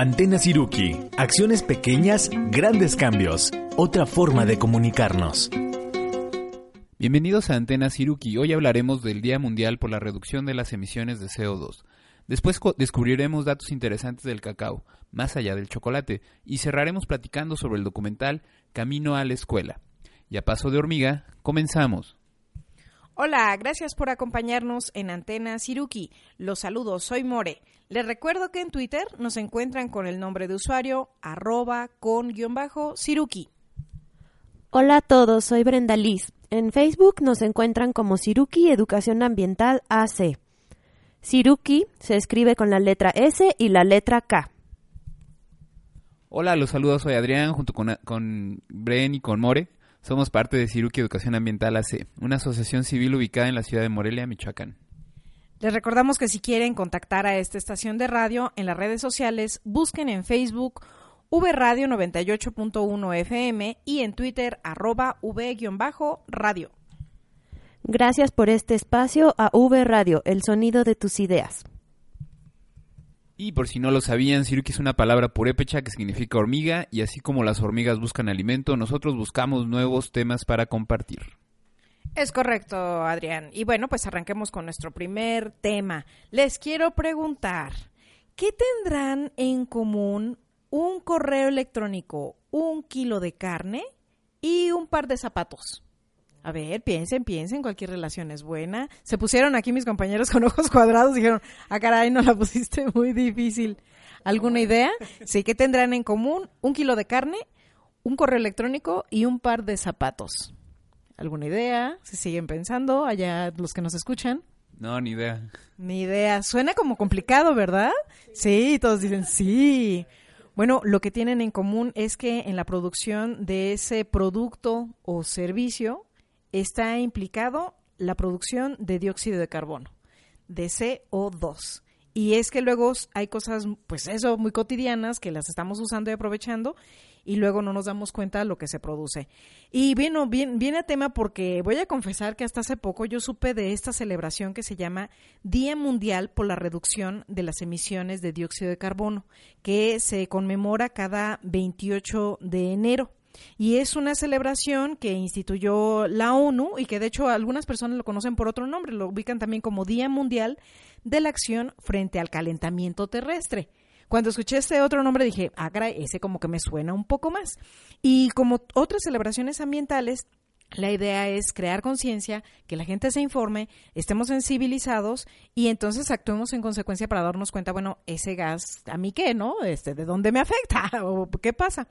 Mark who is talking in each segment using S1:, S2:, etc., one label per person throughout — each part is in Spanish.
S1: Antena Siruki. Acciones pequeñas, grandes cambios. Otra forma de comunicarnos.
S2: Bienvenidos a Antena Siruki. Hoy hablaremos del Día Mundial por la Reducción de las Emisiones de CO2. Después descubriremos datos interesantes del cacao, más allá del chocolate, y cerraremos platicando sobre el documental Camino a la Escuela. Y a paso de hormiga, comenzamos.
S3: Hola, gracias por acompañarnos en Antena Siruki. Los saludos, soy More. Les recuerdo que en Twitter nos encuentran con el nombre de usuario arroba con guion bajo Siruki.
S4: Hola a todos, soy Brenda Liz. En Facebook nos encuentran como Siruki Educación Ambiental AC. Siruki se escribe con la letra S y la letra K.
S2: Hola, los saludos, soy Adrián junto con, con Bren y con More. Somos parte de Ciruki Educación Ambiental AC, una asociación civil ubicada en la ciudad de Morelia, Michoacán.
S3: Les recordamos que si quieren contactar a esta estación de radio en las redes sociales, busquen en Facebook VRadio 98.1 FM y en Twitter arroba V-radio.
S4: Gracias por este espacio a V Radio, el sonido de tus ideas.
S2: Y por si no lo sabían, Siruki es una palabra purépecha que significa hormiga y así como las hormigas buscan alimento, nosotros buscamos nuevos temas para compartir.
S3: Es correcto, Adrián. Y bueno, pues arranquemos con nuestro primer tema. Les quiero preguntar, ¿qué tendrán en común un correo electrónico, un kilo de carne y un par de zapatos? A ver, piensen, piensen, cualquier relación es buena. Se pusieron aquí mis compañeros con ojos cuadrados y dijeron, ah, caray, no la pusiste muy difícil. ¿Alguna idea? Sí, ¿qué tendrán en común? Un kilo de carne, un correo electrónico y un par de zapatos. ¿Alguna idea? ¿Se siguen pensando allá los que nos escuchan?
S2: No, ni idea.
S3: Ni idea. Suena como complicado, ¿verdad? Sí, todos dicen sí. Bueno, lo que tienen en común es que en la producción de ese producto o servicio está implicado la producción de dióxido de carbono, de CO2. Y es que luego hay cosas, pues eso, muy cotidianas que las estamos usando y aprovechando y luego no nos damos cuenta de lo que se produce. Y bueno, bien, viene a tema porque voy a confesar que hasta hace poco yo supe de esta celebración que se llama Día Mundial por la Reducción de las Emisiones de Dióxido de Carbono, que se conmemora cada 28 de enero. Y es una celebración que instituyó la ONU y que de hecho algunas personas lo conocen por otro nombre, lo ubican también como Día Mundial de la Acción frente al Calentamiento Terrestre. Cuando escuché este otro nombre dije, ah, ese como que me suena un poco más. Y como otras celebraciones ambientales, la idea es crear conciencia, que la gente se informe, estemos sensibilizados y entonces actuemos en consecuencia para darnos cuenta, bueno, ese gas, ¿a mí qué, no? Este, ¿De dónde me afecta? ¿O qué pasa?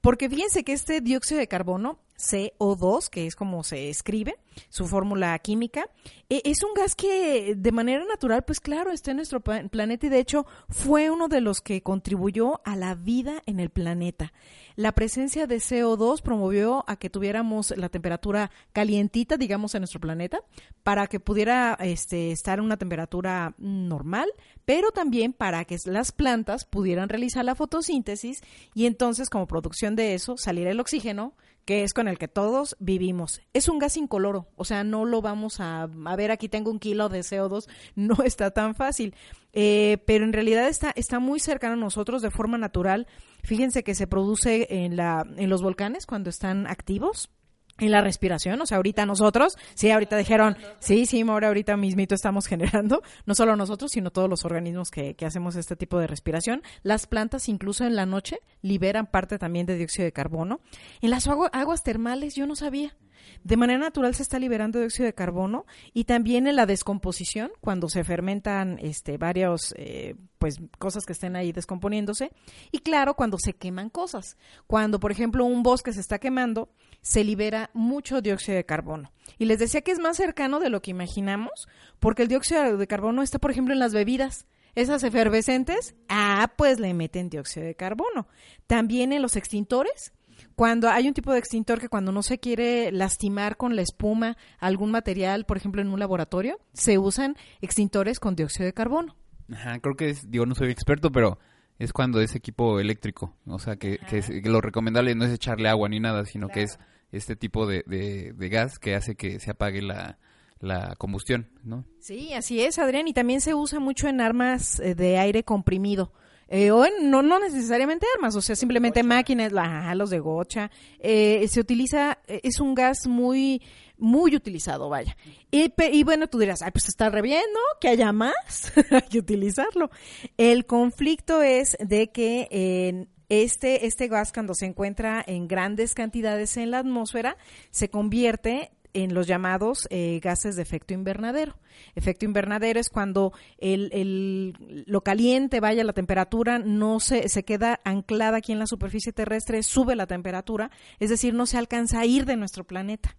S3: Porque fíjense que este dióxido de carbono, CO2, que es como se escribe, su fórmula química, e, es un gas que de manera natural, pues claro, está en nuestro planeta y de hecho fue uno de los que contribuyó a la vida en el planeta. La presencia de CO2 promovió a que tuviéramos la temperatura calientita, digamos, en nuestro planeta, para que pudiera este, estar en una temperatura normal, pero también para que las plantas pudieran realizar la fotosíntesis y entonces como producción de eso saliera el oxígeno que es con el que todos vivimos. Es un gas incoloro, o sea, no lo vamos a, a ver, aquí tengo un kilo de CO2, no está tan fácil, eh, pero en realidad está, está muy cercano a nosotros de forma natural. Fíjense que se produce en, la, en los volcanes cuando están activos en la respiración, o sea, ahorita nosotros, sí, ahorita dijeron, sí, sí, ahora ahorita mismito estamos generando, no solo nosotros, sino todos los organismos que, que hacemos este tipo de respiración. Las plantas, incluso en la noche, liberan parte también de dióxido de carbono. En las aguas termales yo no sabía de manera natural se está liberando dióxido de carbono y también en la descomposición, cuando se fermentan este, varias eh, pues, cosas que estén ahí descomponiéndose. Y claro, cuando se queman cosas. Cuando, por ejemplo, un bosque se está quemando, se libera mucho dióxido de carbono. Y les decía que es más cercano de lo que imaginamos, porque el dióxido de carbono está, por ejemplo, en las bebidas esas efervescentes, ah, pues le meten dióxido de carbono. También en los extintores, cuando hay un tipo de extintor que cuando no se quiere lastimar con la espuma algún material, por ejemplo en un laboratorio, se usan extintores con dióxido de carbono.
S2: Ajá, creo que es, digo, no soy experto, pero es cuando es equipo eléctrico, o sea, que, lo recomendable no es echarle agua ni nada, sino que es este tipo de, de, gas que hace que se apague la, la combustión, ¿no?
S3: Sí, así es, Adrián, y también se usa mucho en armas eh, de aire comprimido Eh, o en- no, no necesariamente armas, o sea, simplemente máquinas, la- ajá, los de gocha. Eh, se utiliza, eh, es un gas muy, muy utilizado, vaya. Y, y bueno, tú dirás, ay, pues está re bien, ¿no? Que haya más, hay que utilizarlo. El conflicto es de que en este, este gas cuando se encuentra en grandes cantidades en la atmósfera, se convierte en los llamados eh, gases de efecto invernadero. Efecto invernadero es cuando el, el- lo caliente, vaya, la temperatura no se, se queda anclada aquí en la superficie terrestre, sube la temperatura, es decir, no se alcanza a ir de nuestro planeta.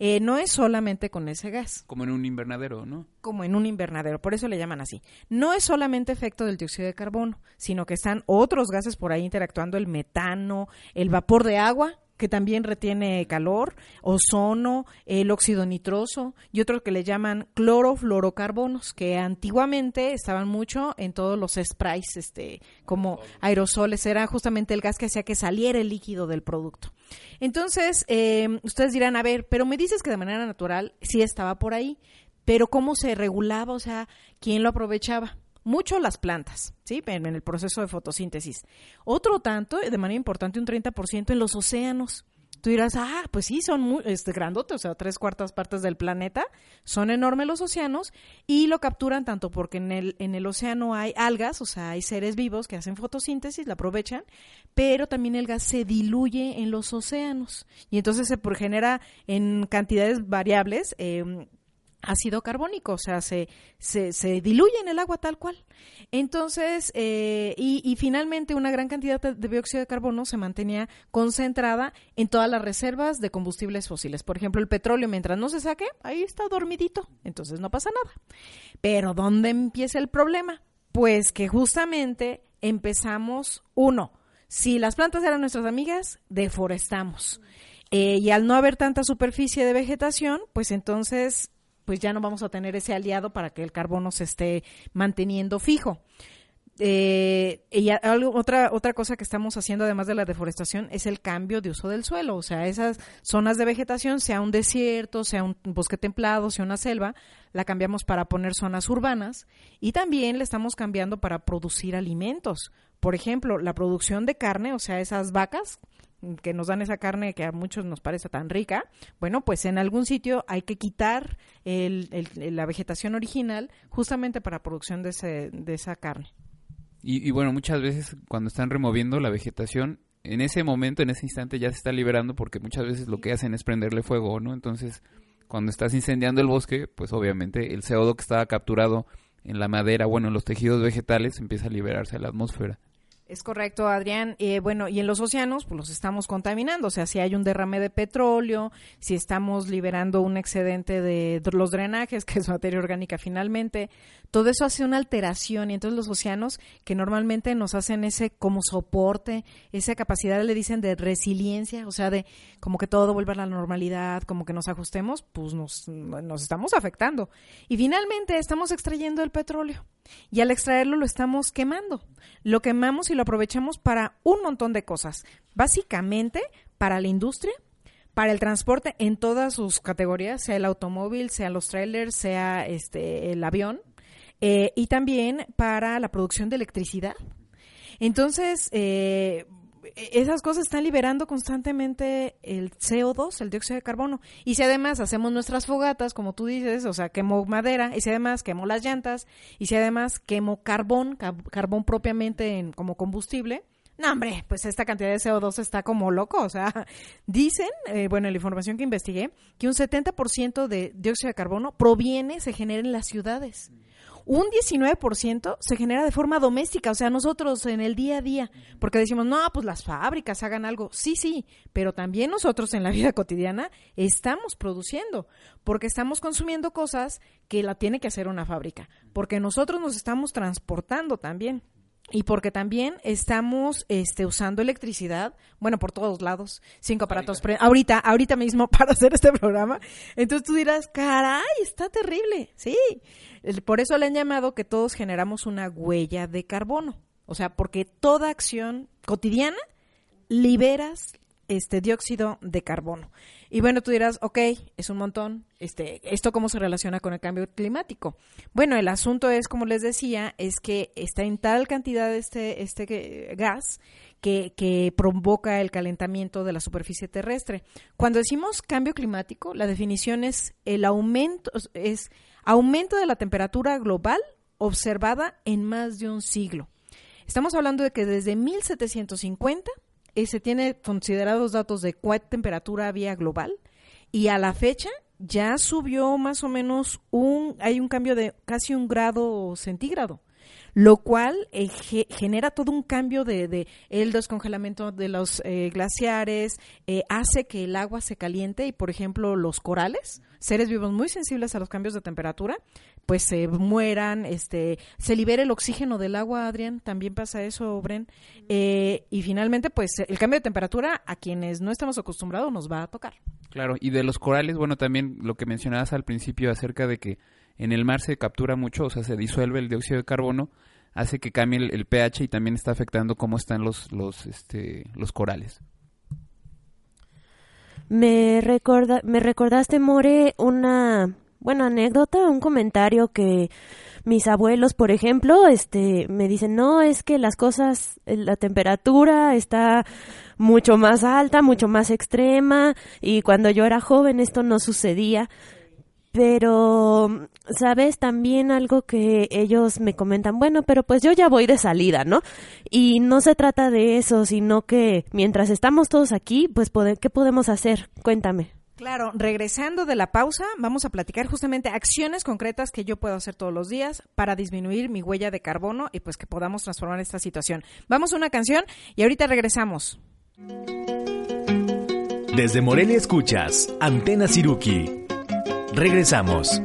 S3: Eh, no es solamente con ese gas
S2: Como en un invernadero, ¿no?
S3: como en un invernadero, por eso le llaman así. No es solamente efecto del dióxido de carbono, sino que están otros gases por ahí interactuando, el metano, el vapor de agua, que también retiene calor, ozono, el óxido nitroso y otros que le llaman clorofluorocarbonos, que antiguamente estaban mucho en todos los sprays, este, como aerosoles, era justamente el gas que hacía que saliera el líquido del producto. Entonces, eh, ustedes dirán, a ver, pero me dices que de manera natural sí estaba por ahí, pero ¿cómo se regulaba? O sea, ¿quién lo aprovechaba? Mucho las plantas, ¿sí? En, en el proceso de fotosíntesis. Otro tanto, de manera importante, un 30% en los océanos. Tú dirás, ah, pues sí, son muy este, grandotes, o sea, tres cuartas partes del planeta, son enormes los océanos y lo capturan tanto porque en el, en el océano hay algas, o sea, hay seres vivos que hacen fotosíntesis, la aprovechan, pero también el gas se diluye en los océanos y entonces se genera en cantidades variables. eh, ácido carbónico, o sea, se, se, se diluye en el agua tal cual. Entonces, eh, y, y finalmente una gran cantidad de, dióxido de carbono se mantenía concentrada en todas las reservas de combustibles fósiles. Por ejemplo, el petróleo, mientras no se saque, ahí está dormidito, entonces no pasa nada. Pero ¿dónde empieza el problema? Pues que justamente empezamos, uno, si las plantas eran nuestras amigas, deforestamos. Eh, y al no haber tanta superficie de vegetación, pues entonces pues ya no vamos a tener ese aliado para que el carbono se esté manteniendo fijo. Eh, y otra, otra cosa que estamos haciendo además de la deforestación es el cambio de uso del suelo, o sea, esas zonas de vegetación, sea un desierto, sea un bosque templado, sea una selva, la cambiamos para poner zonas urbanas y también le estamos cambiando para producir alimentos. Por ejemplo, la producción de carne, o sea, esas vacas que nos dan esa carne que a muchos nos parece tan rica, bueno, pues en algún sitio hay que quitar el- el- la vegetación original justamente para producción de, ese, de esa carne.
S2: Y, y bueno, muchas veces cuando están removiendo la vegetación, en ese momento, en ese instante ya se está liberando porque muchas veces lo que hacen es prenderle fuego, ¿no? Entonces, cuando estás incendiando el bosque, pues obviamente el CO2 que estaba capturado en la madera, bueno, en los tejidos vegetales, empieza a liberarse a la atmósfera.
S3: Es correcto, Adrián. Eh, bueno, y en los océanos, pues los estamos contaminando. O sea, si hay un derrame de petróleo, si estamos liberando un excedente de los drenajes, que es materia orgánica finalmente, todo eso hace una alteración. Y entonces los océanos, que normalmente nos hacen ese como soporte, esa capacidad, le dicen, de resiliencia, o sea, de como que todo vuelva a la normalidad, como que nos ajustemos, pues nos, nos estamos afectando. Y finalmente estamos extrayendo el petróleo. Y al extraerlo lo estamos quemando. Lo quemamos y lo aprovechamos para un montón de cosas. Básicamente para la industria, para el transporte en todas sus categorías, sea el automóvil, sea los trailers, sea este el avión, eh, y también para la producción de electricidad. Entonces, eh, esas cosas están liberando constantemente el CO2, el dióxido de carbono. Y si además hacemos nuestras fogatas, como tú dices, o sea, quemo madera, y si además quemo las llantas, y si además quemo carbón, carbón propiamente en- como combustible, no, hombre, pues esta cantidad de CO2 está como loco. O sea, dicen, eh, bueno, en la información que investigué, que un 70% de dióxido de carbono proviene, se genera en las ciudades. Un 19% se genera de forma doméstica, o sea, nosotros en el día a día, porque decimos, no, pues las fábricas hagan algo. Sí, sí, pero también nosotros en la vida cotidiana estamos produciendo, porque estamos consumiendo cosas que la tiene que hacer una fábrica, porque nosotros nos estamos transportando también. Y porque también estamos este, usando electricidad, bueno, por todos lados, cinco aparatos, pre- ahorita, ahorita mismo para hacer este programa. Entonces tú dirás, caray, está terrible. Sí, por eso le han llamado que todos generamos una huella de carbono. O sea, porque toda acción cotidiana liberas este dióxido de carbono. Y bueno, tú dirás, ok, es un montón. Este, ¿Esto cómo se relaciona con el cambio climático? Bueno, el asunto es, como les decía, es que está en tal cantidad este, este gas que, que, provoca el calentamiento de la superficie terrestre. Cuando decimos cambio climático, la definición es el aumento, es aumento de la temperatura global observada en más de un siglo. Estamos hablando de que desde 1750 eh, se tiene considerados datos de cuál temperatura había global y a la fecha ya subió más o menos un, hay un cambio de casi un grado centígrado lo cual eh, genera todo un cambio de, el descongelamiento de los eh, glaciares, eh, hace que el agua se caliente y, por ejemplo, los corales, seres vivos muy sensibles a los cambios de temperatura, pues se mueran, este, se libera el oxígeno del agua, Adrián, también pasa eso, Bren, y finalmente, pues el cambio de temperatura a quienes no estamos acostumbrados nos va a tocar.
S2: Claro, y de los corales, bueno, también lo que mencionabas al principio acerca de que en el mar se captura mucho, o sea, se disuelve el dióxido de carbono, hace que cambie el, pH y también está afectando cómo están los, los, este, los corales.
S4: Me, recorda, me recordaste, More, una buena anécdota, un comentario que mis abuelos, por ejemplo, este, me dicen, no, es que las cosas, la temperatura está mucho más alta, mucho más extrema, y cuando yo era joven esto no sucedía. Pero, ¿sabes? También algo que ellos me comentan, bueno, pero pues yo ya voy de salida, ¿no? Y no se trata de eso, sino que mientras estamos todos aquí, pues, ¿qué podemos hacer? Cuéntame.
S3: Claro, regresando de la pausa, vamos a platicar justamente acciones concretas que yo puedo hacer todos los días para disminuir mi huella de carbono y pues que podamos transformar esta situación. Vamos a una canción y ahorita regresamos.
S1: Desde Morelia escuchas Antena Siruki Regresamos.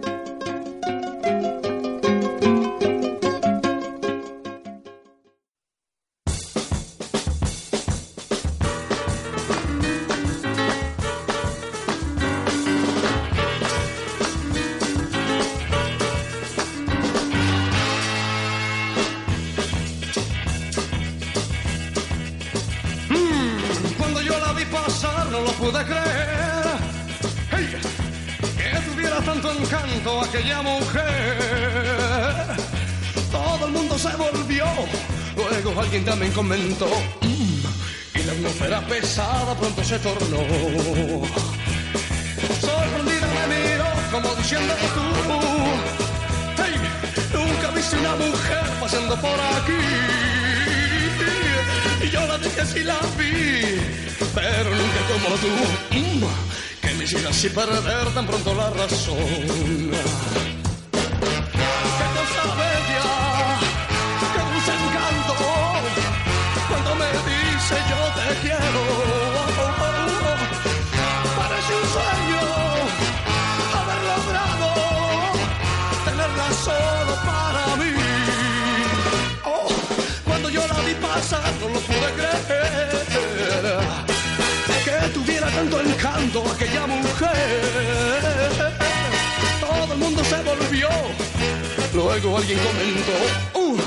S5: Luego alguien comentó. Uh,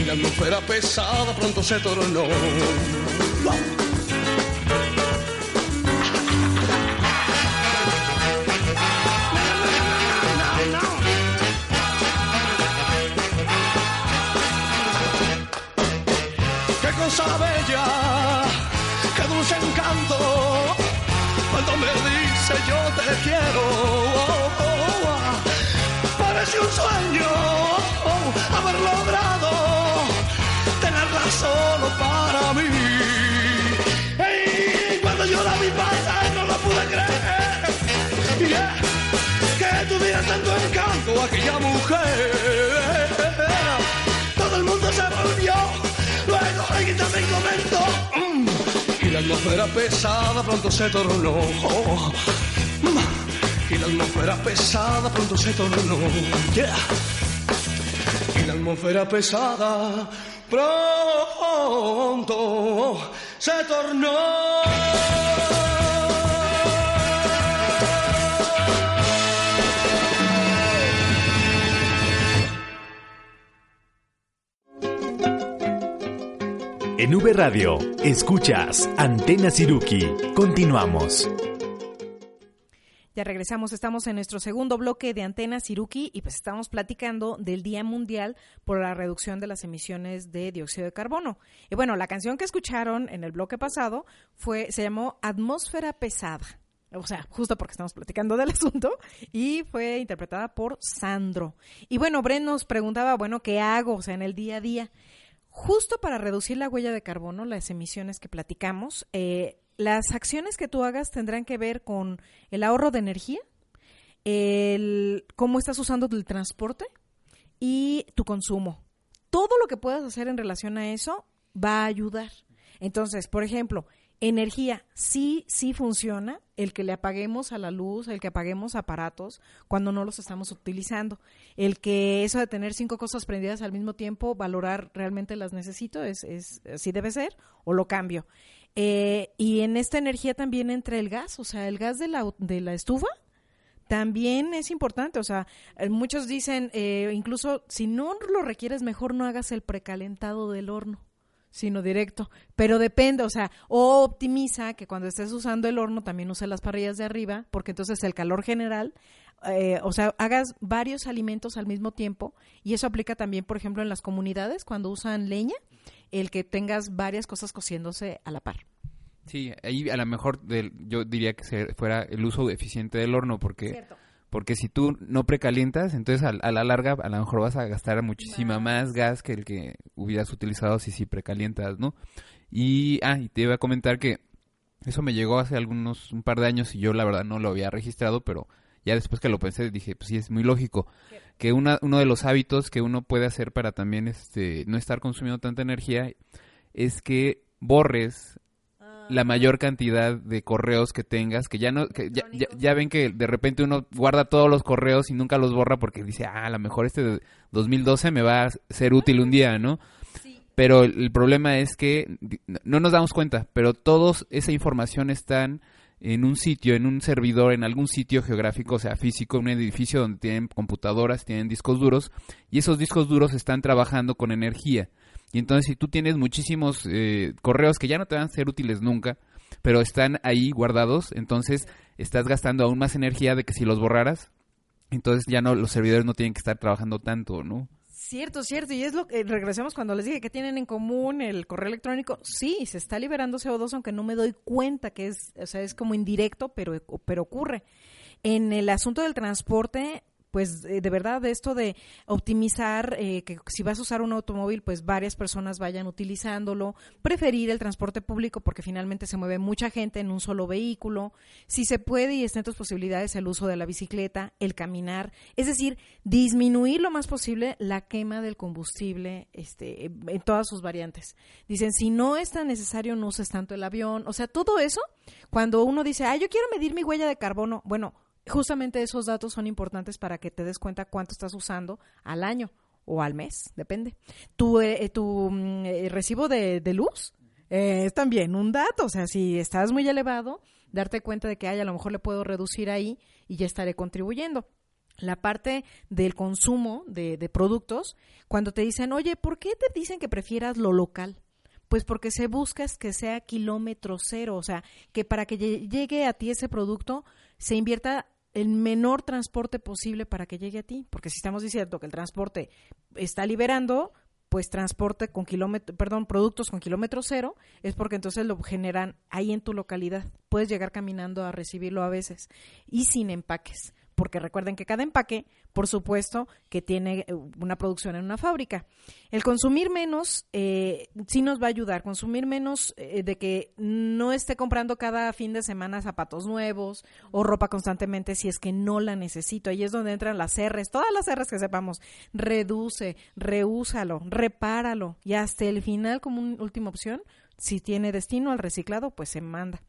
S5: y la atmósfera pesada pronto se tornó. Tenerla solo para mí. Y cuando yo la vi pasar no lo pude creer. que tuviera tanto encanto aquella mujer. Todo el mundo se volvió Luego alguien también comentó. Mm, y la atmósfera pesada pronto se tornó. Mm, y la atmósfera pesada pronto se tornó. Yeah. Atmósfera pesada pronto se tornó.
S1: En V Radio, escuchas Antena Siruki. Continuamos.
S3: Ya regresamos, estamos en nuestro segundo bloque de Antena Siruki y pues estamos platicando del Día Mundial por la reducción de las emisiones de dióxido de carbono. Y bueno, la canción que escucharon en el bloque pasado fue se llamó Atmósfera pesada. O sea, justo porque estamos platicando del asunto y fue interpretada por Sandro. Y bueno, Bren nos preguntaba, bueno, ¿qué hago? O sea, en el día a día. Justo para reducir la huella de carbono, las emisiones que platicamos, eh, las acciones que tú hagas tendrán que ver con el ahorro de energía, el cómo estás usando el transporte y tu consumo. Todo lo que puedas hacer en relación a eso va a ayudar. Entonces, por ejemplo, energía sí, sí funciona el que le apaguemos a la luz, el que apaguemos aparatos cuando no los estamos utilizando. El que eso de tener cinco cosas prendidas al mismo tiempo, valorar realmente las necesito, es, es así debe ser, o lo cambio. Eh, y en esta energía también entra el gas, o sea, el gas de la, de la estufa también es importante, o sea, eh, muchos dicen, eh, incluso si no lo requieres, mejor no hagas el precalentado del horno sino directo. Pero depende, o sea, o optimiza que cuando estés usando el horno también use las parrillas de arriba, porque entonces el calor general, eh, o sea, hagas varios alimentos al mismo tiempo, y eso aplica también, por ejemplo, en las comunidades, cuando usan leña, el que tengas varias cosas cociéndose a la par.
S2: Sí, ahí a lo mejor del, yo diría que se fuera el uso eficiente del horno, porque porque si tú no precalientas, entonces a, la larga a lo mejor vas a gastar muchísima más gas que el que hubieras utilizado si sí precalientas, ¿no? Y, ah, y te iba a comentar que eso me llegó hace algunos, un par de años y yo la verdad no lo había registrado, pero ya después que lo pensé dije, pues sí, es muy lógico que una, uno de los hábitos que uno puede hacer para también este, no estar consumiendo tanta energía es que borres la mayor cantidad de correos que tengas, que ya no, que ya, ya, ven que de repente uno guarda todos los correos y nunca los borra porque dice, ah, a lo mejor este de 2012 me va a ser útil un día, ¿no? Pero el, problema es que no nos damos cuenta, pero toda esa información están en un sitio, en un servidor, en algún sitio geográfico, o sea, físico, un edificio donde tienen computadoras, tienen discos duros, y esos discos duros están trabajando con energía. Y entonces si tú tienes muchísimos eh, correos que ya no te van a ser útiles nunca, pero están ahí guardados, entonces estás gastando aún más energía de que si los borraras, entonces ya no los servidores no tienen que estar trabajando tanto, ¿no?
S3: Cierto, cierto. Y es lo que regresemos cuando les dije que tienen en común el correo electrónico. Sí, se está liberando CO2, aunque no me doy cuenta que es, o sea, es como indirecto, pero, pero ocurre. En el asunto del transporte, pues eh, de verdad esto de optimizar eh, que si vas a usar un automóvil pues varias personas vayan utilizándolo preferir el transporte público porque finalmente se mueve mucha gente en un solo vehículo si se puede y está en tus posibilidades el uso de la bicicleta el caminar es decir disminuir lo más posible la quema del combustible este en todas sus variantes. Dicen si no es tan necesario no uses tanto el avión o sea todo eso cuando uno dice ah yo quiero medir mi huella de carbono bueno justamente esos datos son importantes para que te des cuenta cuánto estás usando al año o al mes, depende. Tu, eh, tu mm, eh, recibo de, luz eh, es también un dato, o sea, si estás muy elevado, darte cuenta de que a lo mejor le puedo reducir ahí y ya estaré contribuyendo. La parte del consumo de, de productos, cuando te dicen, oye, ¿por qué te dicen que prefieras lo local? Pues porque se busca que sea kilómetro cero, o sea, que para que llegue a ti ese producto se invierta el menor transporte posible para que llegue a ti, porque si estamos diciendo que el transporte está liberando, pues transporte con kilómetro, perdón, productos con kilómetro cero, es porque entonces lo generan ahí en tu localidad. Puedes llegar caminando a recibirlo a veces y sin empaques porque recuerden que cada empaque, por supuesto, que tiene eh, una producción en una fábrica. El consumir menos eh, sí nos va a ayudar, consumir menos eh, de que no esté comprando cada fin de semana zapatos nuevos o ropa constantemente si es que no la necesito. Ahí es donde entran las R's, todas las R's que sepamos. Reduce, reúsalo, repáralo y hasta el final como una última opción, si tiene destino al reciclado, pues se manda.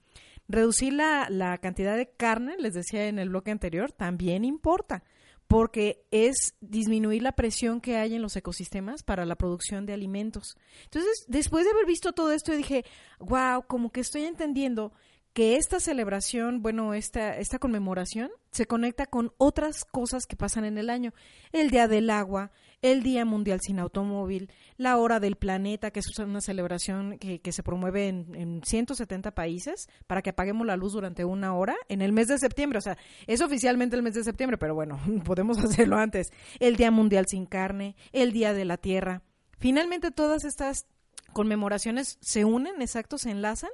S3: Reducir la, la cantidad de carne, les decía en el bloque anterior, también importa porque es disminuir la presión que hay en los ecosistemas para la producción de alimentos. Entonces, después de haber visto todo esto, dije, wow, como que estoy entendiendo que esta celebración, bueno, esta, esta conmemoración se conecta con otras cosas que pasan en el año. El Día del Agua, el Día Mundial sin Automóvil, la Hora del Planeta, que es una celebración que, se promueve en, en 170 países para que apaguemos la luz durante una hora en el mes de septiembre. O sea, es oficialmente el mes de septiembre, pero bueno, podemos hacerlo antes. El Día Mundial sin Carne, el Día de la Tierra. Finalmente todas estas conmemoraciones se unen, exacto, se enlazan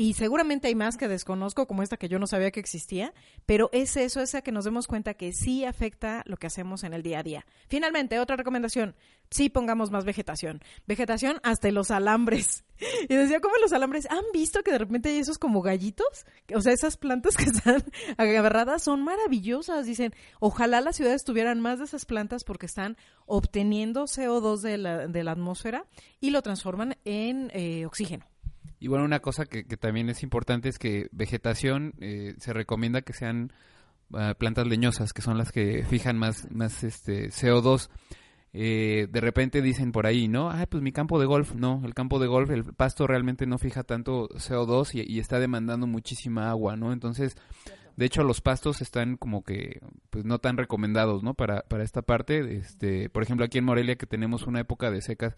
S3: y seguramente hay más que desconozco, como esta que yo no sabía que existía, pero es eso, esa que nos demos cuenta que sí afecta lo que hacemos en el día a día. Finalmente, otra recomendación, sí pongamos más vegetación. Vegetación hasta los alambres. Y decía, ¿cómo los alambres? ¿Han visto que de repente hay esos como gallitos? O sea, esas plantas que están agarradas son maravillosas. Dicen, ojalá las ciudades tuvieran más de esas plantas porque están obteniendo CO2 de la, de la atmósfera y lo transforman en eh, oxígeno.
S2: Y bueno, una cosa que, que también es importante es que vegetación eh, se recomienda que sean uh, plantas leñosas, que son las que fijan más, más este CO2. Eh, de repente dicen por ahí, ¿no? Ah, pues mi campo de golf. No, el campo de golf, el pasto realmente no fija tanto CO2 y, y está demandando muchísima agua, ¿no? Entonces, de hecho, los pastos están como que, pues no tan recomendados, ¿no? Para, para esta parte. Este, por ejemplo, aquí en Morelia que tenemos una época de secas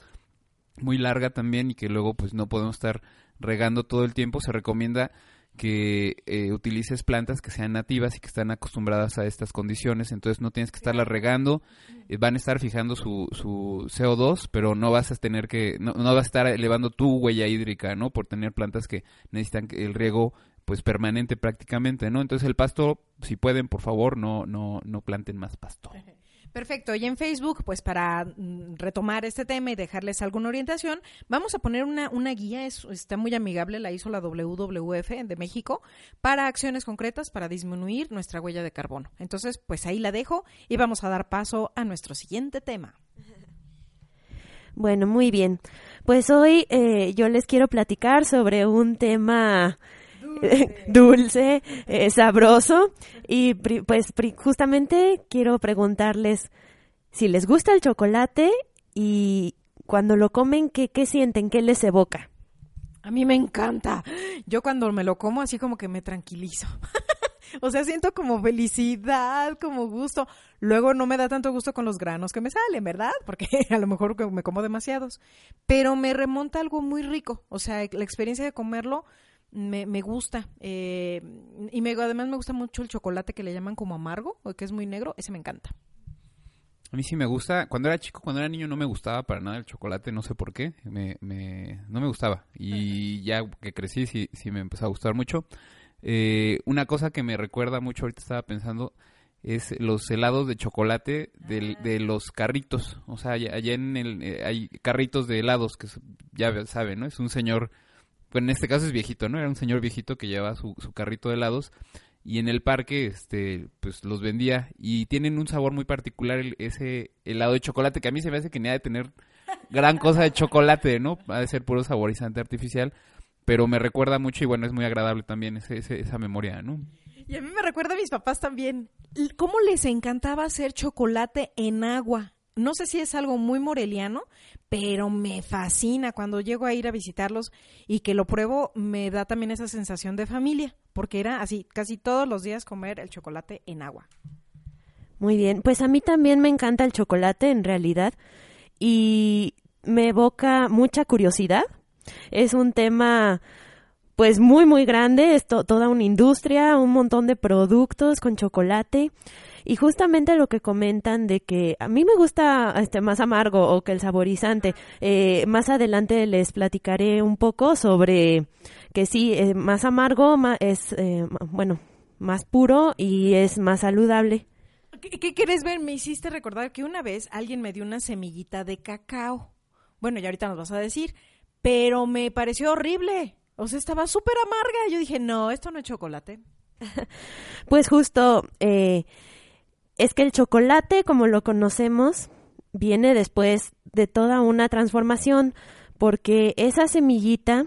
S2: muy larga también y que luego pues no podemos estar regando todo el tiempo, se recomienda que eh, utilices plantas que sean nativas y que están acostumbradas a estas condiciones, entonces no tienes que estarlas regando, eh, van a estar fijando su, su CO2, pero no vas a tener que, no, vas a estar elevando tu huella hídrica, ¿no? Por tener plantas que necesitan el riego pues permanente prácticamente, ¿no? Entonces el pasto, si pueden, por favor, no, no, no planten más pasto.
S3: Perfecto. Y en Facebook, pues para mm, retomar este tema y dejarles alguna orientación, vamos a poner una, una guía, es, está muy amigable, la hizo la WWF de México, para acciones concretas para disminuir nuestra huella de carbono. Entonces, pues ahí la dejo y vamos a dar paso a nuestro siguiente tema.
S4: Bueno, muy bien. Pues hoy eh, yo les quiero platicar sobre un tema dulce, eh, sabroso. Y pues justamente quiero preguntarles si les gusta el chocolate y cuando lo comen, ¿qué, qué sienten? ¿Qué les evoca?
S3: A mí me encanta. Yo cuando me lo como así como que me tranquilizo. o sea, siento como felicidad, como gusto. Luego no me da tanto gusto con los granos que me salen, ¿verdad? Porque a lo mejor me como demasiados. Pero me remonta algo muy rico. O sea, la experiencia de comerlo me, me gusta. Eh, y me, además me gusta mucho el chocolate que le llaman como amargo, o que es muy negro, ese me encanta.
S2: A mí sí me gusta. Cuando era chico, cuando era niño, no me gustaba para nada el chocolate, no sé por qué. Me, me, no me gustaba. Y ya que crecí, sí, sí me empezó a gustar mucho. Eh, una cosa que me recuerda mucho, ahorita estaba pensando, es los helados de chocolate de, de los carritos. O sea, allá, en el. Eh, hay carritos de helados que ya saben, ¿no? Es un señor bueno, en este caso es viejito, ¿no? Era un señor viejito que llevaba su, su carrito de helados y en el parque este pues los vendía y tienen un sabor muy particular el, ese helado de chocolate que a mí se me hace que ni ha de tener gran cosa de chocolate, ¿no? Ha de ser puro saborizante artificial, pero me recuerda mucho y bueno, es muy agradable también ese, ese, esa memoria, ¿no?
S3: Y a mí me recuerda a mis papás también. ¿Cómo les encantaba hacer chocolate en agua? no sé si es algo muy moreliano, pero me fascina cuando llego a ir a visitarlos y que lo pruebo, me da también esa sensación de familia, porque era así, casi todos los días comer el chocolate en agua.
S4: Muy bien, pues a mí también me encanta el chocolate en realidad y me evoca mucha curiosidad. Es un tema pues muy muy grande, es toda una industria, un montón de productos con chocolate y justamente lo que comentan de que a mí me gusta este más amargo o que el saborizante. Eh, más adelante les platicaré un poco sobre que sí, eh, más amargo es, eh, bueno, más puro y es más saludable.
S3: ¿Qué, ¿Qué quieres ver? Me hiciste recordar que una vez alguien me dio una semillita de cacao. Bueno, ya ahorita nos vas a decir, pero me pareció horrible. O sea, estaba súper amarga. Yo dije, no, esto no es chocolate.
S4: pues justo, eh, es que el chocolate, como lo conocemos, viene después de toda una transformación, porque esa semillita,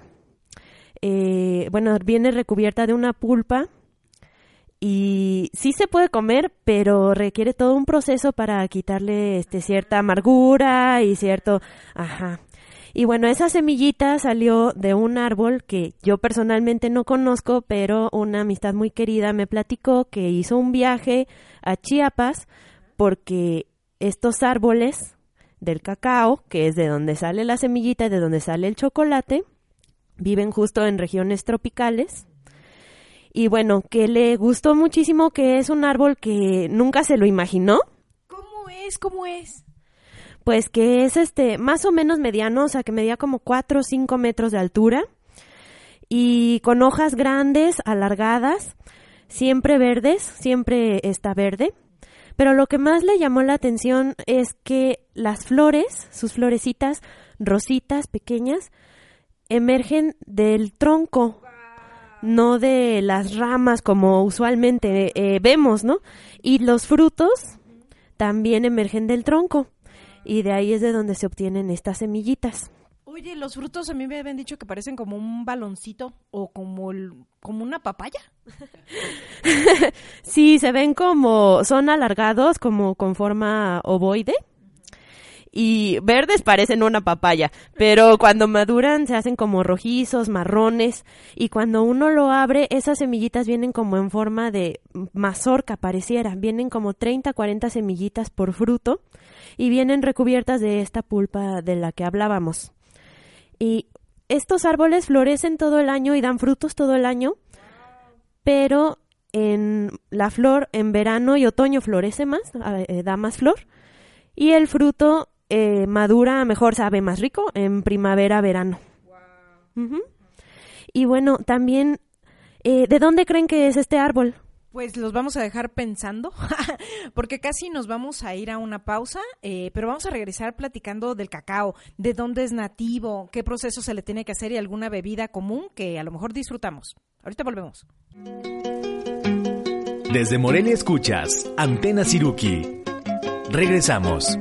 S4: eh, bueno, viene recubierta de una pulpa y sí se puede comer, pero requiere todo un proceso para quitarle este cierta amargura y cierto, ajá. Y bueno, esa semillita salió de un árbol que yo personalmente no conozco, pero una amistad muy querida me platicó que hizo un viaje a Chiapas porque estos árboles del cacao, que es de donde sale la semillita y de donde sale el chocolate, viven justo en regiones tropicales. Y bueno, que le gustó muchísimo que es un árbol que nunca se lo imaginó,
S3: ¿Cómo es? ¿Cómo es?
S4: Pues que es este más o menos mediano, o sea que medía como 4 o 5 metros de altura y con hojas grandes, alargadas, siempre verdes, siempre está verde. Pero lo que más le llamó la atención es que las flores, sus florecitas rositas pequeñas, emergen del tronco, no de las ramas como usualmente eh, vemos, ¿no? Y los frutos también emergen del tronco y de ahí es de donde se obtienen estas semillitas.
S3: Oye, los frutos a mí me habían dicho que parecen como un baloncito o como, el- como una papaya.
S4: Sí, se ven como, son alargados, como con forma ovoide. Y verdes parecen una papaya, pero cuando maduran se hacen como rojizos, marrones, y cuando uno lo abre, esas semillitas vienen como en forma de mazorca, pareciera, vienen como 30, 40 semillitas por fruto, y vienen recubiertas de esta pulpa de la que hablábamos. Y estos árboles florecen todo el año y dan frutos todo el año, pero en la flor en verano y otoño florece más, eh, da más flor, y el fruto eh, madura mejor, sabe más rico en primavera, verano. Y bueno, también, eh, ¿de dónde creen que es este árbol?
S3: Pues los vamos a dejar pensando, porque casi nos vamos a ir a una pausa, eh, pero vamos a regresar platicando del cacao, de dónde es nativo, qué proceso se le tiene que hacer y alguna bebida común que a lo mejor disfrutamos. Ahorita volvemos.
S1: Desde Morelia escuchas Antena Siruki. Regresamos.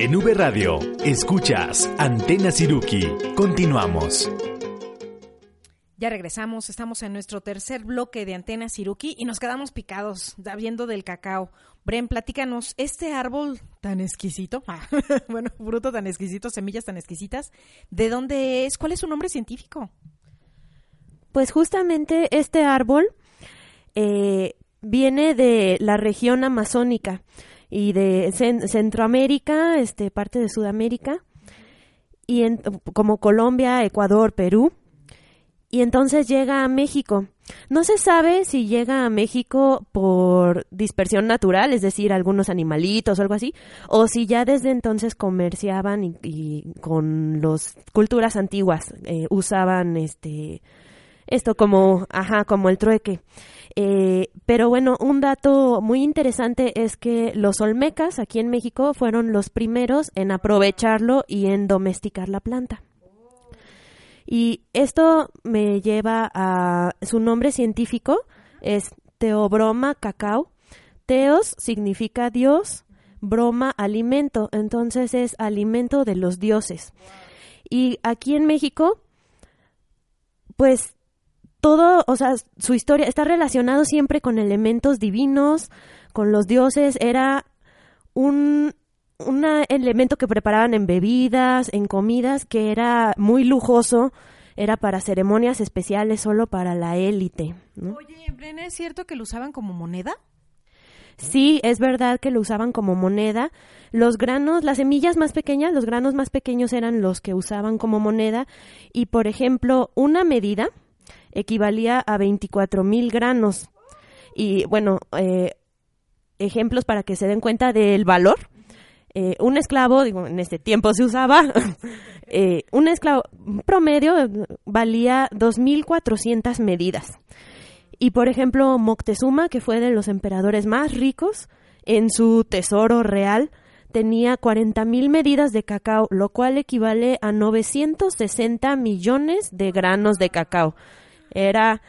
S1: En V Radio, escuchas Antena Siruki. Continuamos.
S3: Ya regresamos, estamos en nuestro tercer bloque de Antena Siruki y nos quedamos picados viendo del cacao. Bren, platícanos, este árbol tan exquisito, ah, bueno, fruto tan exquisito, semillas tan exquisitas, ¿de dónde es? ¿Cuál es su nombre científico?
S4: Pues justamente este árbol eh, viene de la región amazónica y de Cen- Centroamérica, este, parte de Sudamérica, y en- como Colombia, Ecuador, Perú, y entonces llega a México. No se sabe si llega a México por dispersión natural, es decir, algunos animalitos o algo así, o si ya desde entonces comerciaban y, y con las culturas antiguas eh, usaban este esto como, ajá, como el trueque. Eh, pero bueno, un dato muy interesante es que los olmecas aquí en México fueron los primeros en aprovecharlo y en domesticar la planta. Y esto me lleva a su nombre científico es Teobroma cacao. Teos significa Dios, broma alimento, entonces es alimento de los dioses. Y aquí en México, pues todo, o sea, su historia está relacionado siempre con elementos divinos, con los dioses, era un, un elemento que preparaban en bebidas, en comidas, que era muy lujoso, era para ceremonias especiales solo para la élite. ¿no?
S3: Oye, Bren, ¿es cierto que lo usaban como moneda?
S4: Sí, es verdad que lo usaban como moneda. Los granos, las semillas más pequeñas, los granos más pequeños eran los que usaban como moneda. Y, por ejemplo, una medida equivalía a 24 mil granos. Y, bueno, eh, ejemplos para que se den cuenta del valor. Eh, un esclavo, digo, en este tiempo se usaba, eh, un esclavo promedio valía 2.400 medidas. Y por ejemplo, Moctezuma, que fue de los emperadores más ricos, en su tesoro real tenía 40.000 medidas de cacao, lo cual equivale a 960 millones de granos de cacao. Era,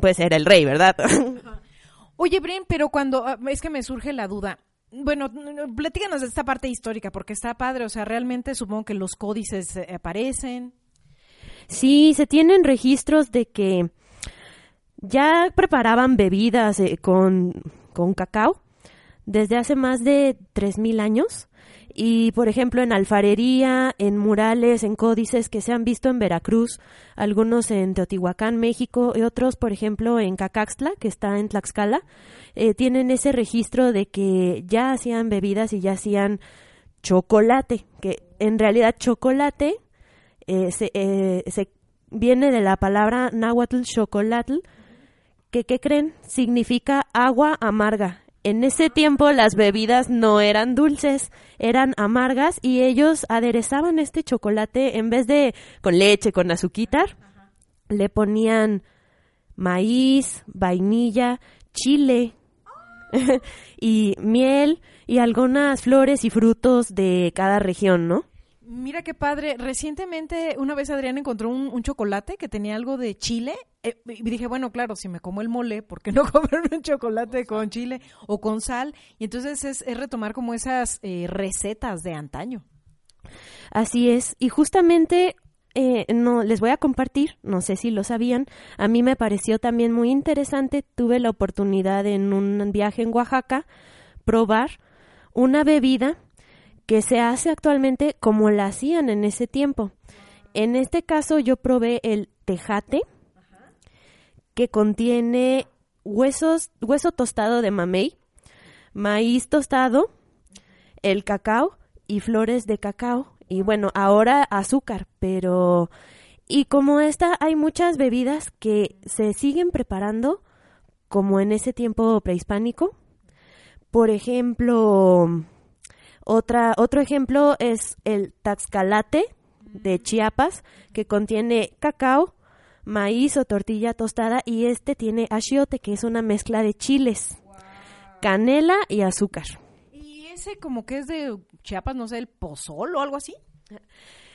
S4: pues era el rey, ¿verdad?
S3: Oye, Bren, pero cuando, ah, es que me surge la duda. Bueno, platícanos de esta parte histórica, porque está padre, o sea, realmente supongo que los códices eh, aparecen.
S4: Sí, se tienen registros de que ya preparaban bebidas eh, con, con cacao desde hace más de 3.000 años. Y, por ejemplo, en alfarería, en murales, en códices que se han visto en Veracruz, algunos en Teotihuacán, México, y otros, por ejemplo, en Cacaxtla, que está en Tlaxcala, eh, tienen ese registro de que ya hacían bebidas y ya hacían chocolate, que en realidad chocolate eh, se, eh, se viene de la palabra náhuatl chocolatl, que, ¿qué creen? Significa agua amarga. En ese tiempo las bebidas no eran dulces, eran amargas y ellos aderezaban este chocolate en vez de con leche, con azuquitar, le ponían maíz, vainilla, chile y miel y algunas flores y frutos de cada región, ¿no?
S3: Mira qué padre. Recientemente, una vez Adrián encontró un, chocolate que tenía algo de chile. eh, y dije, bueno, claro, si me como el mole, ¿por qué no comerme un chocolate con chile o con sal? Y entonces es, es retomar como esas eh, recetas de antaño.
S4: Así es. Y justamente eh, no les voy a compartir, no sé si lo sabían, a mí me pareció también muy interesante. Tuve la oportunidad en un viaje en Oaxaca probar una bebida que se hace actualmente como la hacían en ese tiempo. En este caso yo probé el tejate que contiene huesos, hueso tostado de mamey, maíz tostado, el cacao y flores de cacao. Y bueno, ahora azúcar, pero... Y como esta, hay muchas bebidas que se siguen preparando como en ese tiempo prehispánico. Por ejemplo, otra, otro ejemplo es el taxcalate de Chiapas, que contiene cacao, maíz o tortilla tostada y este tiene achiote, que es una mezcla de chiles, canela y azúcar.
S3: Y ese como que es de Chiapas, no sé, el pozol o algo así.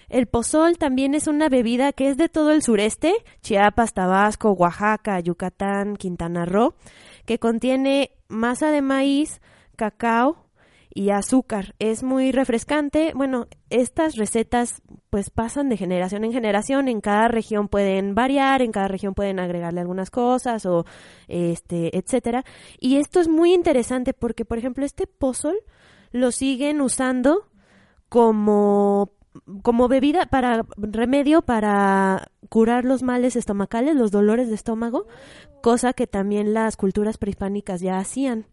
S4: El pozol también es una bebida que es de todo el sureste, Chiapas, Tabasco, Oaxaca, Yucatán, Quintana Roo, que contiene masa de maíz, cacao y azúcar. Es muy refrescante. Bueno, estas recetas pues pasan de generación en generación. En cada región pueden variar, en cada región pueden agregarle algunas cosas o este, etcétera. Y esto es muy interesante porque, por ejemplo, este pozol lo siguen usando como como bebida para remedio para curar los males estomacales, los dolores de estómago, cosa que también las culturas prehispánicas ya hacían.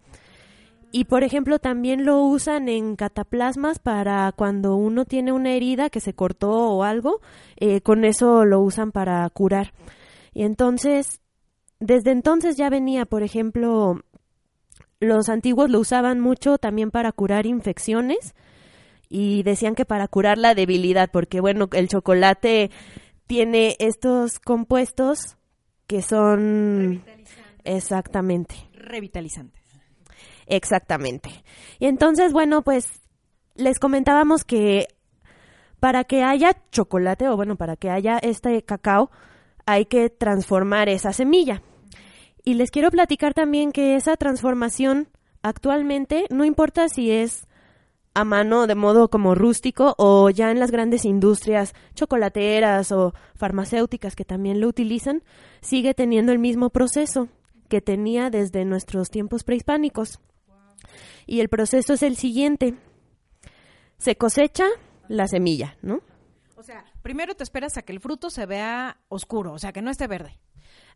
S4: Y por ejemplo, también lo usan en cataplasmas para cuando uno tiene una herida que se cortó o algo, eh, con eso lo usan para curar. Y entonces, desde entonces ya venía, por ejemplo, los antiguos lo usaban mucho también para curar infecciones y decían que para curar la debilidad, porque bueno, el chocolate tiene estos compuestos que son exactamente,
S3: Revitalizantes.
S4: Exactamente. Y entonces, bueno, pues les comentábamos que para que haya chocolate o bueno, para que haya este cacao, hay que transformar esa semilla. Y les quiero platicar también que esa transformación actualmente no importa si es a mano de modo como rústico o ya en las grandes industrias chocolateras o farmacéuticas que también lo utilizan, sigue teniendo el mismo proceso que tenía desde nuestros tiempos prehispánicos. Y el proceso es el siguiente. Se cosecha la semilla, ¿no?
S3: O sea, primero te esperas a que el fruto se vea oscuro, o sea, que no esté verde.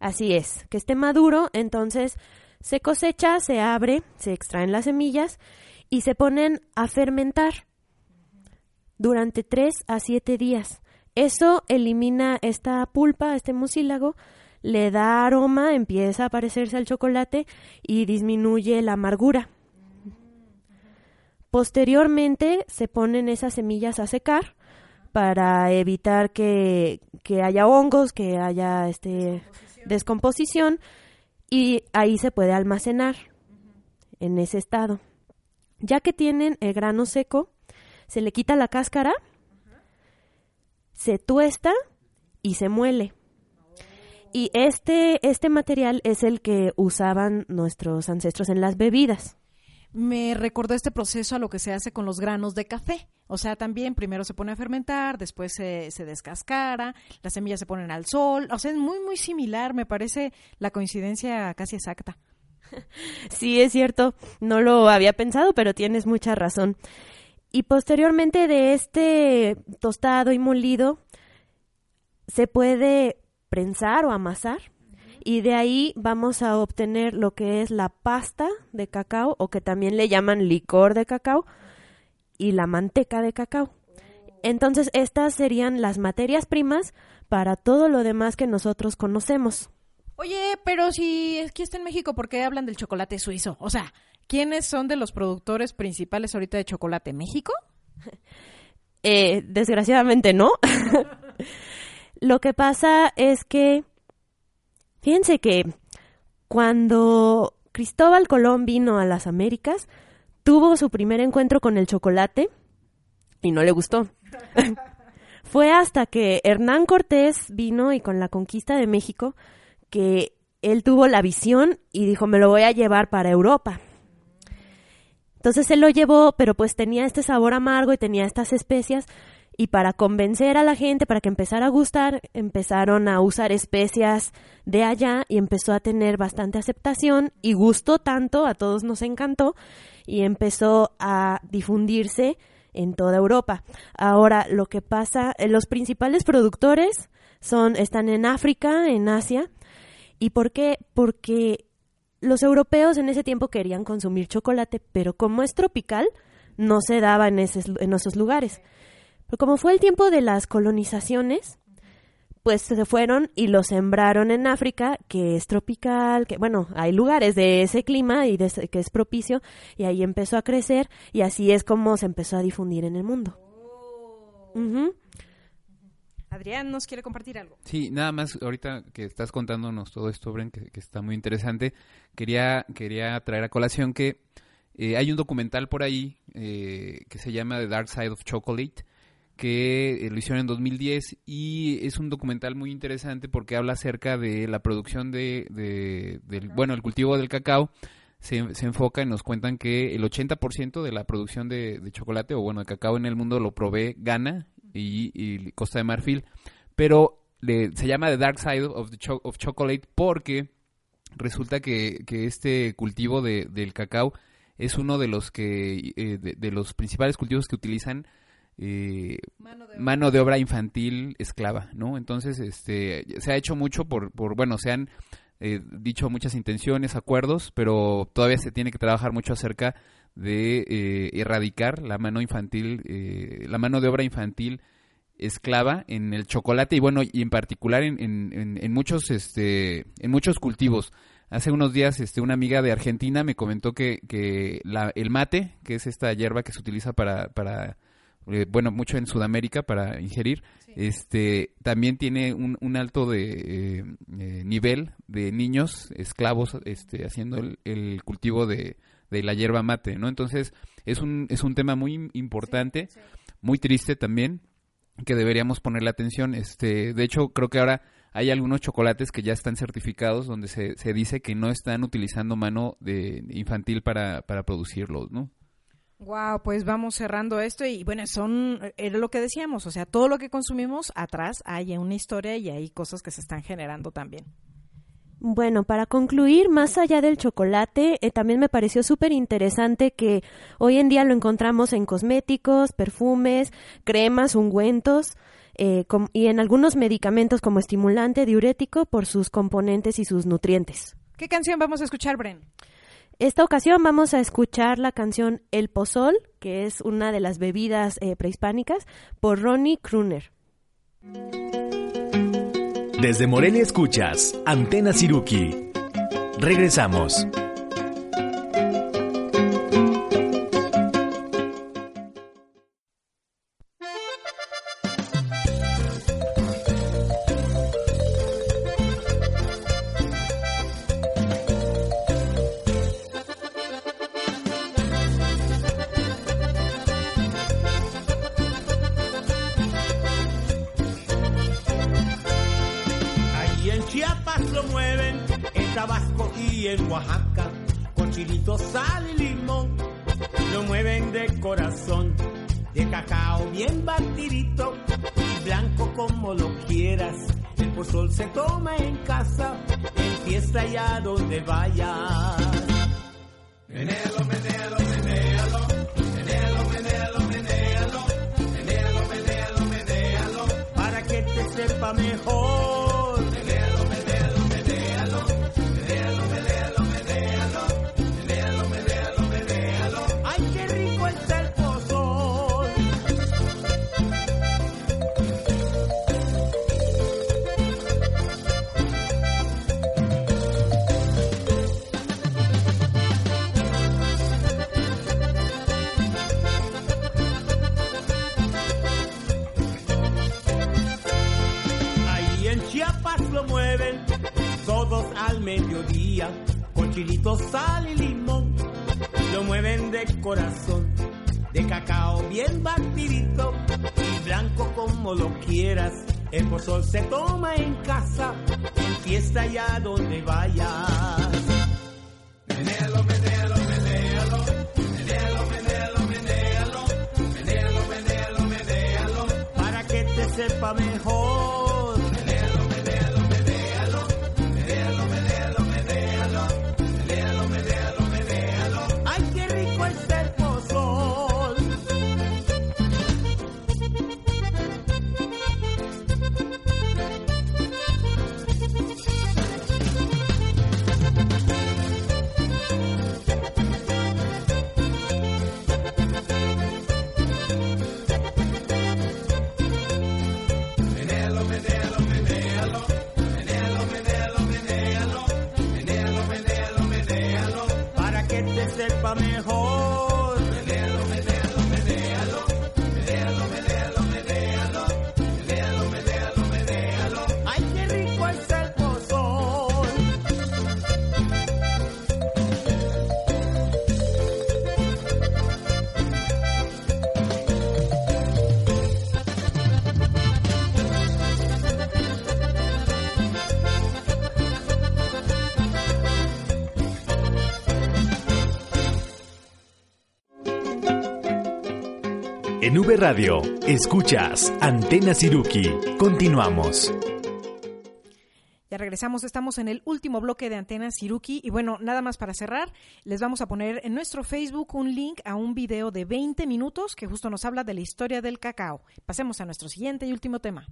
S4: Así es, que esté maduro, entonces se cosecha, se abre, se extraen las semillas y se ponen a fermentar durante 3 a 7 días. Eso elimina esta pulpa, este mucílago, le da aroma, empieza a parecerse al chocolate y disminuye la amargura. Posteriormente se ponen esas semillas a secar para evitar que, que haya hongos, que haya este descomposición y ahí se puede almacenar en ese estado. Ya que tienen el grano seco, se le quita la cáscara, se tuesta y se muele. Y este, este material es el que usaban nuestros ancestros en las bebidas.
S3: Me recordó este proceso a lo que se hace con los granos de café. O sea, también primero se pone a fermentar, después se, se descascara, las semillas se ponen al sol. O sea, es muy, muy similar, me parece la coincidencia casi exacta.
S4: Sí, es cierto, no lo había pensado, pero tienes mucha razón. Y posteriormente de este tostado y molido, se puede prensar o amasar y de ahí vamos a obtener lo que es la pasta de cacao o que también le llaman licor de cacao y la manteca de cacao. Entonces estas serían las materias primas para todo lo demás que nosotros conocemos.
S3: Oye, pero si aquí está en México, ¿por qué hablan del chocolate suizo? O sea, ¿quiénes son de los productores principales ahorita de chocolate? ¿México?
S4: Eh, desgraciadamente no. Lo que pasa es que, fíjense que cuando Cristóbal Colón vino a las Américas, tuvo su primer encuentro con el chocolate y no le gustó. Fue hasta que Hernán Cortés vino y con la conquista de México que él tuvo la visión y dijo, me lo voy a llevar para Europa. Entonces él lo llevó, pero pues tenía este sabor amargo y tenía estas especias y para convencer a la gente, para que empezara a gustar, empezaron a usar especias de allá y empezó a tener bastante aceptación y gustó tanto, a todos nos encantó y empezó a difundirse en toda Europa. Ahora, lo que pasa, eh, los principales productores son están en África, en Asia. ¿Y por qué? Porque los europeos en ese tiempo querían consumir chocolate, pero como es tropical, no se daba en, en esos lugares. Pero como fue el tiempo de las colonizaciones, pues se fueron y lo sembraron en África, que es tropical, que bueno, hay lugares de ese clima y de que es propicio, y ahí empezó a crecer, y así es como se empezó a difundir en el mundo.
S3: Adrián nos quiere compartir algo.
S2: Sí, nada más ahorita que estás contándonos todo esto, Bren, que, está muy interesante, quería, quería traer a colación que eh, hay un documental por ahí eh, que se llama The Dark Side of Chocolate, que eh, lo hicieron en 2010 y es un documental muy interesante porque habla acerca de la producción de, del, bueno, el cultivo del cacao. Se, se, enfoca y nos cuentan que el 80% de la producción de, chocolate o bueno de cacao en el mundo lo provee Ghana y, Costa de Marfil, pero se llama The Dark Side of, the of Chocolate porque resulta que, que este cultivo de, del cacao es uno de los que eh, de, los principales cultivos que utilizan eh, mano, de obra infantil esclava, ¿no? Entonces, este, se ha hecho mucho por, por bueno, se han eh, dicho muchas intenciones, acuerdos, pero todavía se tiene que trabajar mucho acerca de eh, erradicar la mano infantil, la mano de obra infantil esclava en el chocolate y bueno, y en particular en, en, en, muchos, este, en muchos cultivos. Hace unos días este, una amiga de Argentina me comentó que, que la, el mate, que es esta hierba que se utiliza para, para eh, bueno, mucho en Sudamérica para ingerir, este, también tiene un, un alto de eh, eh, nivel de niños esclavos este, haciendo el, cultivo de, de, la hierba mate, ¿no? Entonces, es un, es un tema muy importante, muy triste también, que deberíamos ponerle atención. Este, de hecho, creo que ahora hay algunos chocolates que ya están certificados donde se, se dice que no están utilizando mano de infantil para, para producirlos, ¿no?
S3: Wow, pues vamos cerrando esto y bueno, son, era lo que decíamos, o sea, todo lo que consumimos atrás hay una historia y hay cosas que se están generando también.
S4: Bueno, para concluir, más allá del chocolate, eh, también me pareció súper interesante que hoy en día lo encontramos en cosméticos, perfumes, cremas, ungüentos eh, y en algunos medicamentos como estimulante, diurético por sus componentes y sus nutrientes.
S3: ¿Qué canción vamos a escuchar, Bren?
S4: Esta ocasión vamos a escuchar la canción El Pozol, que es una de las bebidas eh, prehispánicas, por Ronnie Kruner.
S1: Desde Morelia escuchas Antena Siruki. Regresamos.
S6: Cacao bien batidito y blanco como lo quieras. El pozol se toma en casa, en fiesta allá donde vayas. Menéalo, menéalo, menéalo, menéalo, menéalo, menéalo, menéalo, menéalo, menéalo, para que te sepa mejor.
S1: V Radio, escuchas Antena Siruki. Continuamos.
S3: Ya regresamos, estamos en el último bloque de Antenas Siruki y bueno, nada más para cerrar, les vamos a poner en nuestro Facebook un link a un video de 20 minutos que justo nos habla de la historia del cacao. Pasemos a nuestro siguiente y último tema.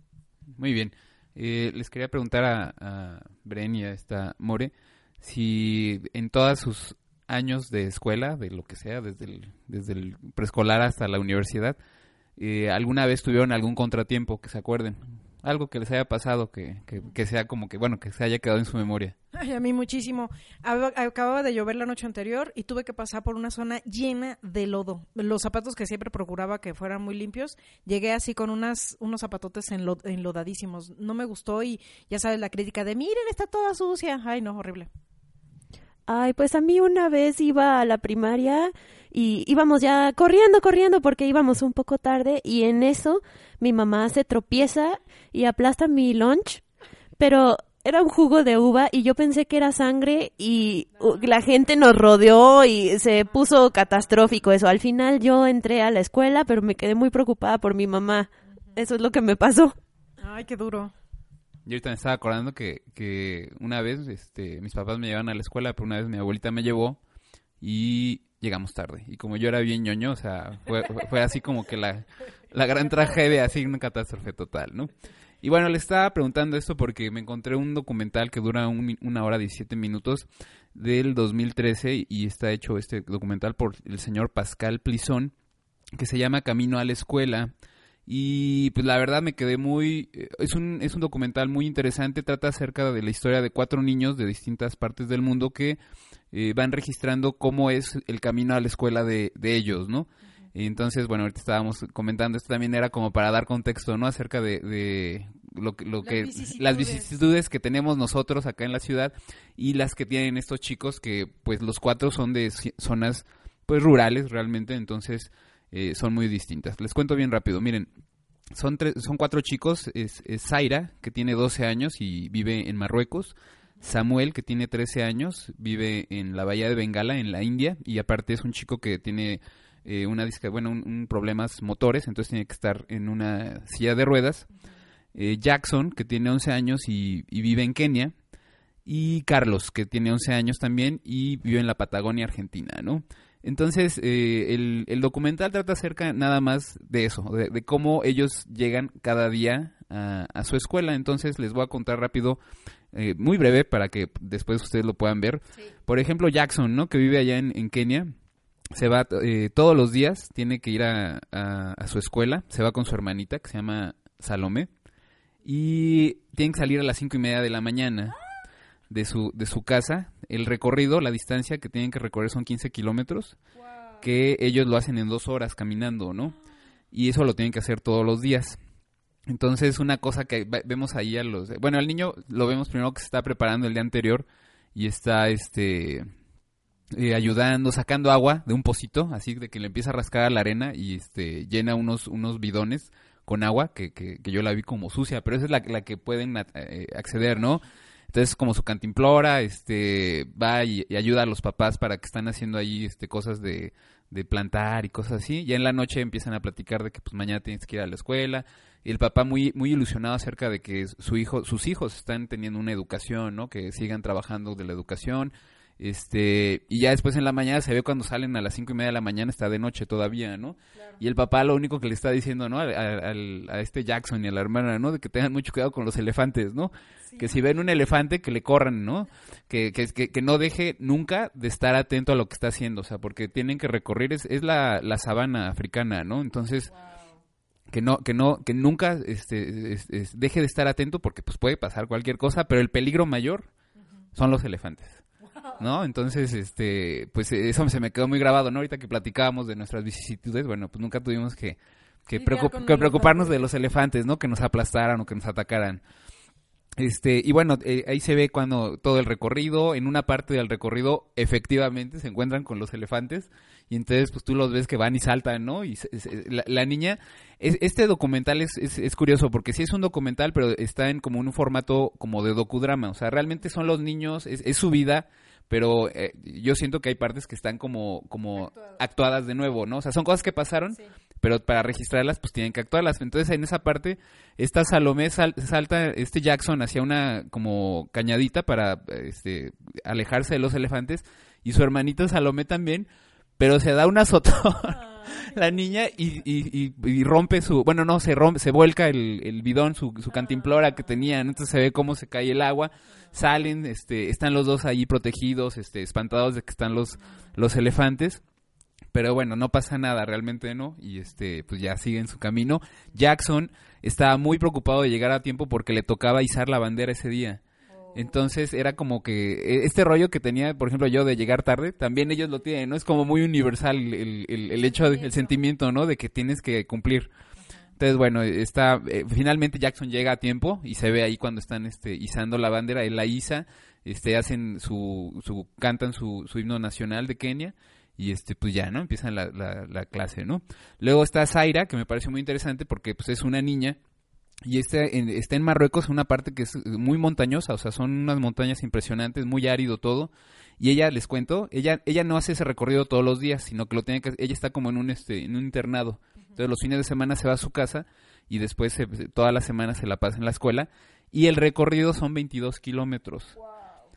S2: Muy bien. Eh, les quería preguntar a, a Bren y a esta More si en todos sus años de escuela, de lo que sea, desde el, desde el preescolar hasta la universidad, eh, alguna vez tuvieron algún contratiempo que se acuerden. Algo que les haya pasado que, que, que sea como que, bueno, que se haya quedado en su memoria.
S3: Ay, a mí muchísimo. Aba- Acababa de llover la noche anterior y tuve que pasar por una zona llena de lodo. Los zapatos que siempre procuraba que fueran muy limpios, llegué así con unas, unos zapatotes enlo- enlodadísimos. No me gustó y ya sabes la crítica de, miren, está toda sucia. Ay, no, horrible.
S4: Ay, pues a mí una vez iba a la primaria y íbamos ya corriendo, corriendo porque íbamos un poco tarde y en eso mi mamá se tropieza y aplasta mi lunch, pero era un jugo de uva y yo pensé que era sangre y la gente nos rodeó y se puso catastrófico eso. Al final yo entré a la escuela, pero me quedé muy preocupada por mi mamá. Eso es lo que me pasó.
S3: Ay, qué duro.
S2: Yo ahorita me estaba acordando que, que una vez este, mis papás me llevaban a la escuela, pero una vez mi abuelita me llevó y llegamos tarde. Y como yo era bien ñoño, o sea, fue, fue- así como que la, la gran tragedia, así una catástrofe total, ¿no? Y bueno, le estaba preguntando esto porque me encontré un documental que dura un una hora 17 minutos del 2013 y está hecho este documental por el señor Pascal Plisón que se llama Camino a la Escuela. Y pues la verdad me quedé muy... eh, Es un, es un documental muy interesante, trata acerca de la historia de cuatro niños de distintas partes del mundo que eh, van registrando cómo es el camino a la escuela de, de ellos, ¿no? Entonces, bueno, ahorita estábamos comentando, esto también era como para dar contexto, ¿no? Acerca de, de lo que, lo
S3: Las
S2: que
S3: vicisitudes.
S2: las vicisitudes que tenemos nosotros acá en la ciudad y las que tienen estos chicos que, pues, los cuatro son de zonas, pues, rurales realmente, entonces eh, son muy distintas. Les cuento bien rápido, miren, son, tres, son cuatro chicos, es, es Zaira, que tiene 12 años y vive en Marruecos, Samuel, que tiene 13 años, vive en la bahía de Bengala, en la India, y aparte es un chico que tiene eh, una bueno, un, problemas motores, entonces tiene que estar en una silla de ruedas. Eh, Jackson, que tiene 11 años y, y vive en Kenia, y Carlos, que tiene 11 años también y vive en la Patagonia, Argentina, ¿no? Entonces, eh, el, el documental trata acerca nada más de eso, de, de cómo ellos llegan cada día a, a su escuela. Entonces, les voy a contar rápido, eh, muy breve, para que después ustedes lo puedan ver. Por ejemplo, Jackson, ¿no? Que vive allá en, en Kenia. Se va eh, todos los días, tiene que ir a, a- a su escuela. Se va con su hermanita, que se llama Salomé. Y tienen que salir a las cinco y media de la mañana de su, de su casa. El recorrido, la distancia que tienen que recorrer son 15 kilómetros, que ellos lo hacen en dos horas caminando, ¿no? Y eso lo tienen que hacer todos los días. Entonces, una cosa que ve- vemos ahí a los... Bueno, al niño lo vemos primero que se está preparando el día anterior y está, este... eh, ayudando, sacando agua de un pocito, así de que le empieza a rascar a la arena y este llena unos, unos bidones con agua, que, que, que yo la vi como sucia, pero esa es la, la que pueden eh, acceder, ¿no? Entonces, como su cantimplora, este, va y, y ayuda a los papás para que están haciendo ahí, este, cosas de, de plantar y cosas así. Ya en la noche empiezan a platicar de que, pues, mañana tienes que ir a la escuela. Y el papá muy, muy ilusionado acerca de que su hijo, sus hijos están teniendo una educación, ¿no? Que sigan trabajando de la educación. Este, y ya después en la mañana se ve cuando salen a las cinco y media de la mañana, está de noche todavía, ¿no? Y el papá lo único que le está diciendo, ¿no? Al- al- a este Jackson y a la hermana, ¿no? De que tengan mucho cuidado con los elefantes, ¿no? Que si ven un elefante, que le corran, ¿no? Que, que, que, que no deje nunca de estar atento a lo que está haciendo, o sea, porque tienen que recorrer, es, es la, la sabana africana, ¿no? Entonces, que no, que no, que nunca este, es- es- deje de estar atento porque pues puede pasar cualquier cosa, pero el peligro mayor son los elefantes. ¿No? Entonces, este, pues eso se me quedó muy grabado, ¿no? Ahorita que platicábamos de nuestras vicisitudes, bueno, pues nunca tuvimos que, que, preocup- preocuparnos
S3: elefante.
S2: de los elefantes, ¿no? Que nos aplastaran o que nos atacaran. Este, y bueno, eh, ahí se ve cuando todo el recorrido, en una parte del recorrido, efectivamente se encuentran con los elefantes, y entonces pues tú los ves que van y saltan, ¿no? Y se- se- la, la niña, es- este documental es, es, es curioso, porque sí es un documental, pero está en como un formato como de docudrama, o sea, realmente son los niños, es, es su vida, pero eh, yo siento que hay partes que están como, como actuadas. de nuevo, ¿no? O sea, son cosas que pasaron, pero para registrarlas pues tienen que actuarlas. Entonces en esa parte, esta Salomé sal- salta, este Jackson hacia una como cañadita para este, alejarse de los elefantes y su hermanita Salomé también, pero se da un azotón. La niña y, y, y- y rompe su, bueno no, se rompe, se vuelca el, el bidón, su, su cantimplora que tenían, entonces se ve cómo se cae el agua, salen, este, están los dos ahí protegidos, este, espantados de que están los, los elefantes, pero bueno, no pasa nada, realmente no, y este, pues ya siguen su camino. Jackson estaba muy preocupado de llegar a tiempo porque le tocaba izar la bandera ese día. Entonces era como que eh, este rollo que tenía, por ejemplo, yo de llegar tarde, también ellos lo tienen, ¿no? Es como muy universal el, el, el hecho, de- el sentimiento, ¿no? De que tienes que cumplir. Entonces, bueno, está, eh, finalmente Jackson llega a tiempo y se ve ahí cuando están este, izando la bandera, él la iza, este, hacen su, su cantan su, su himno nacional de Kenia y este, pues ya, ¿no? Empiezan la, la, la clase, ¿no? Luego está Zaira, que me parece muy interesante porque pues es una niña y este, en- está en Marruecos, una parte que es muy montañosa, o sea, son unas montañas impresionantes, muy árido todo. Y ella, les cuento, ella, ella no hace ese recorrido todos los días, sino que lo tiene que, ella está como en un, este, en un internado. Entonces los fines de semana se va a su casa y después se- toda la semana se la pasa en la escuela. Y el recorrido son 22 kilómetros.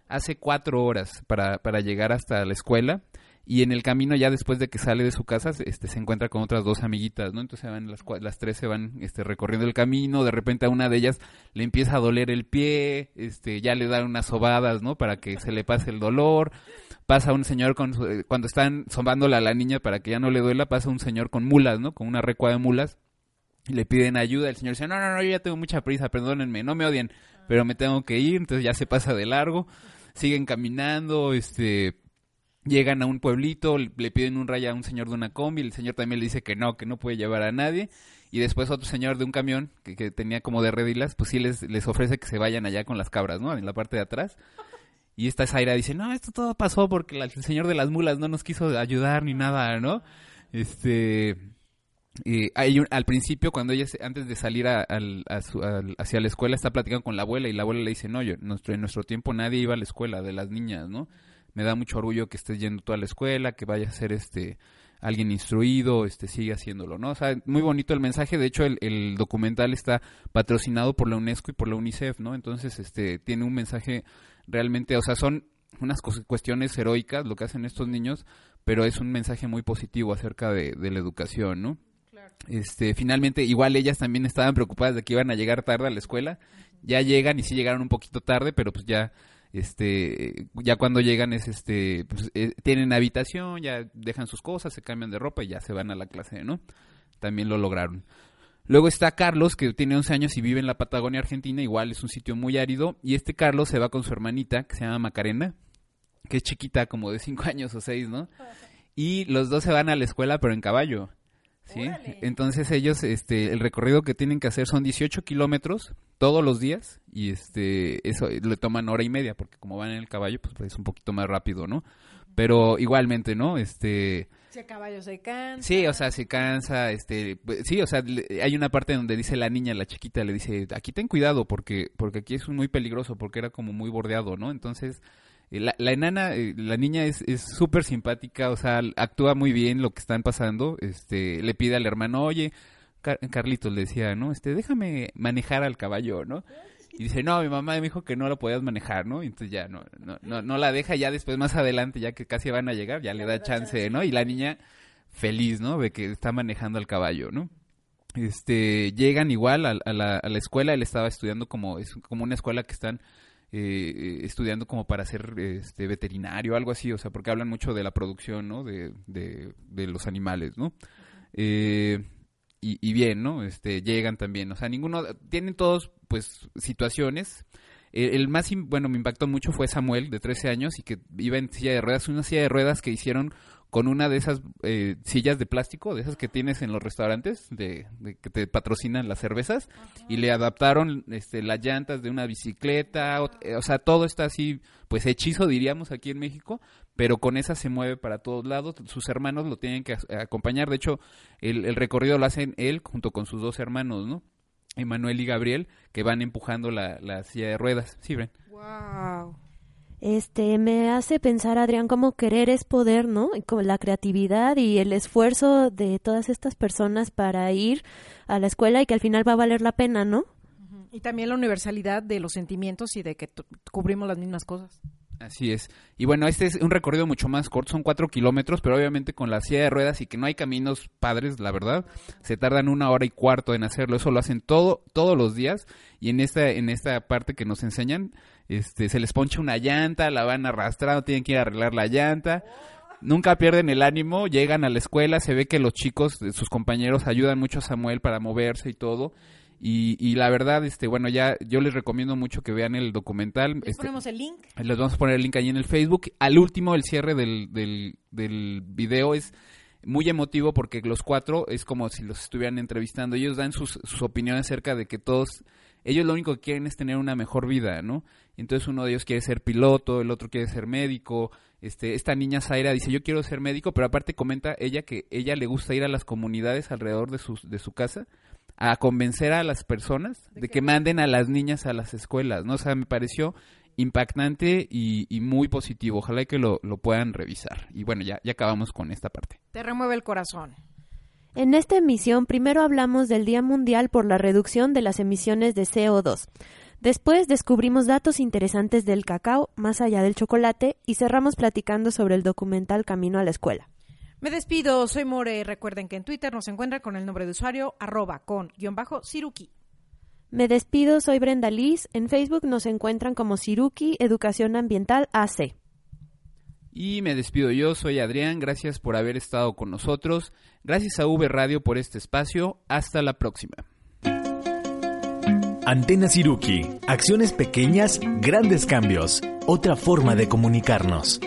S2: Hace cuatro horas para, para llegar hasta la escuela y en el camino ya después de que sale de su casa este se encuentra con otras dos amiguitas no entonces van las las tres se van este recorriendo el camino de repente a una de ellas le empieza a doler el pie este ya le dan unas sobadas no para que se le pase el dolor. Pasa un señor con su- eh, cuando están sobándola a la niña para que ya no le duela pasa un señor con mulas no con una recua de mulas. Y le piden ayuda el señor dice no no no yo ya tengo mucha prisa perdónenme no me odien pero me tengo que ir entonces ya se pasa de largo. Siguen caminando este llegan a un pueblito, le piden un raya a un señor de una combi, el señor también le dice que no, que no puede llevar a nadie, y después otro señor de un camión que, tenía como de redilas, pues sí les, les ofrece que se vayan allá con las cabras, ¿no? En la parte de atrás. Y esta Zaira dice, no, esto todo pasó porque el señor de las mulas no nos quiso ayudar ni nada, ¿no? Este... eh, hay un- al principio, cuando ella, antes de salir a- hacia la escuela, está platicando con la abuela y la abuela le dice, no, yo, en nuestro tiempo nadie iba a la escuela de las niñas, ¿no? Me da mucho orgullo que estés yendo tú a la escuela, que vayas a ser este alguien instruido este sigue haciéndolo, ¿no? O sea, muy bonito el mensaje, de hecho el, el documental está patrocinado por la UNESCO y por la UNICEF, ¿no? Entonces, este tiene un mensaje realmente, o sea, son unas cuestiones heroicas lo que hacen estos niños, pero es un mensaje muy positivo acerca de, de la educación, ¿no? Este, finalmente, igual ellas también estaban preocupadas de que iban a llegar tarde a la escuela. Ya llegan y sí llegaron un poquito tarde, pero pues ya, este, ya cuando llegan es, este, pues eh, tienen habitación, ya dejan sus cosas, se cambian de ropa y ya se van a la clase, ¿no? También lo lograron. Luego está Carlos, que tiene 11 años y vive en la Patagonia Argentina, igual es un sitio muy árido, y este Carlos se va con su hermanita, que se llama Macarena, que es chiquita, como de 5 años o 6, ¿no? Y los dos se van a la escuela, pero en caballo. ¿Sí? Entonces ellos, este, el recorrido que tienen que hacer son 18 kilómetros todos los días y este, eso eh, le toman hora y media porque como van en el caballo, pues es un poquito más rápido, ¿no? Pero igualmente, ¿no? Este,
S3: Si a caballo se cansa.
S2: sí, o sea, se cansa, este, pues, sí, o sea, le- hay una parte donde dice la niña, la chiquita, le dice, aquí ten cuidado porque, porque aquí es muy peligroso porque era como muy bordeado, ¿no? Entonces, la, la enana, eh, la niña es es súper simpática, o sea, actúa muy bien lo que están pasando, este, le pide al hermano, oye, Car- Carlitos le decía, ¿no? Este, déjame manejar al caballo, ¿no? Y dice, no, mi mamá me dijo que no lo podías manejar, ¿no? Y entonces ya no, no, no, no la deja, ya después más adelante, ya que casi van a llegar, ya le da chance, ¿no? Y la niña feliz, ¿no? De que está manejando al caballo, ¿no? Este, llegan igual a, a la, a la escuela, él estaba estudiando como, es como una escuela que están eh, estudiando como para ser este, veterinario, algo así, o sea, porque hablan mucho de la producción, ¿no? De, de, de los animales, ¿no? Eh, y, y bien, ¿no? Este, llegan también, o sea, ninguno, tienen todos, pues, situaciones. Eh, el más, bueno, me impactó mucho fue Samuel, de 13 años, y que iba en silla de ruedas, una silla de ruedas que hicieron con una de esas eh, sillas de plástico, de esas que tienes en los restaurantes, de, de que te patrocinan las cervezas, y le adaptaron este, las llantas de una bicicleta, o, eh, o sea, todo está así, pues hechizo diríamos aquí en México, pero con esa se mueve para todos lados, sus hermanos lo tienen que as- acompañar, de hecho, el, el recorrido lo hacen él junto con sus dos hermanos, ¿no? Emanuel y Gabriel, que van empujando la, la silla de ruedas. Sí, Bren.
S3: Wow.
S4: Este, me hace pensar, Adrián, como querer es poder, ¿no? Y como la creatividad y el esfuerzo de todas estas personas para ir a la escuela y que al final va a valer la pena, ¿no?
S3: Y también la universalidad de los sentimientos y de que cubrimos las mismas cosas.
S2: Así es. Y bueno, este es un recorrido mucho más corto, son cuatro kilómetros, pero obviamente con la silla de ruedas y que no hay caminos padres, la verdad, se tardan una hora y cuarto en hacerlo. Eso lo hacen todo, todos los días. Y en esta, en esta parte que nos enseñan, este, se les poncha una llanta, la van arrastrando, tienen que ir a arreglar la llanta. Nunca pierden el ánimo, llegan a la escuela, se ve que los chicos, sus compañeros, ayudan mucho a Samuel para moverse y todo. Y, y la verdad, este, bueno, ya yo les recomiendo mucho que vean el documental.
S3: Les
S2: Este,
S3: ponemos el link.
S2: les vamos a poner el link ahí en el Facebook. Al último, el cierre del, del, del video es muy emotivo porque los cuatro es como si los estuvieran entrevistando. Ellos dan sus, sus opiniones acerca de que todos, ellos lo único que quieren es tener una mejor vida, ¿no? Entonces uno de ellos quiere ser piloto, el otro quiere ser médico. Este, esta niña Zaira dice yo quiero ser médico, pero aparte comenta ella que ella le gusta ir a las comunidades alrededor de su, de su casa a convencer a las personas de que manden a las niñas a las escuelas, ¿no? O sea, me pareció impactante y, y muy positivo. Ojalá que lo, lo puedan revisar. Y bueno, ya, ya acabamos con esta parte.
S3: Te remueve el corazón.
S4: En esta emisión primero hablamos del Día Mundial por la reducción de las emisiones de CO2. Después descubrimos datos interesantes del cacao más allá del chocolate y cerramos platicando sobre el documental Camino a la Escuela.
S3: Me despido, soy More. Recuerden que en Twitter nos encuentran con el nombre de usuario arroba con guion bajo Siruki.
S4: Me despido, soy Brenda Liz. En Facebook nos encuentran como Siruki Educación Ambiental AC.
S2: Y me despido yo, soy Adrián, gracias por haber estado con nosotros. Gracias a V Radio por este espacio. Hasta la próxima.
S1: Antena Siruki. Acciones pequeñas, grandes cambios. Otra forma de comunicarnos.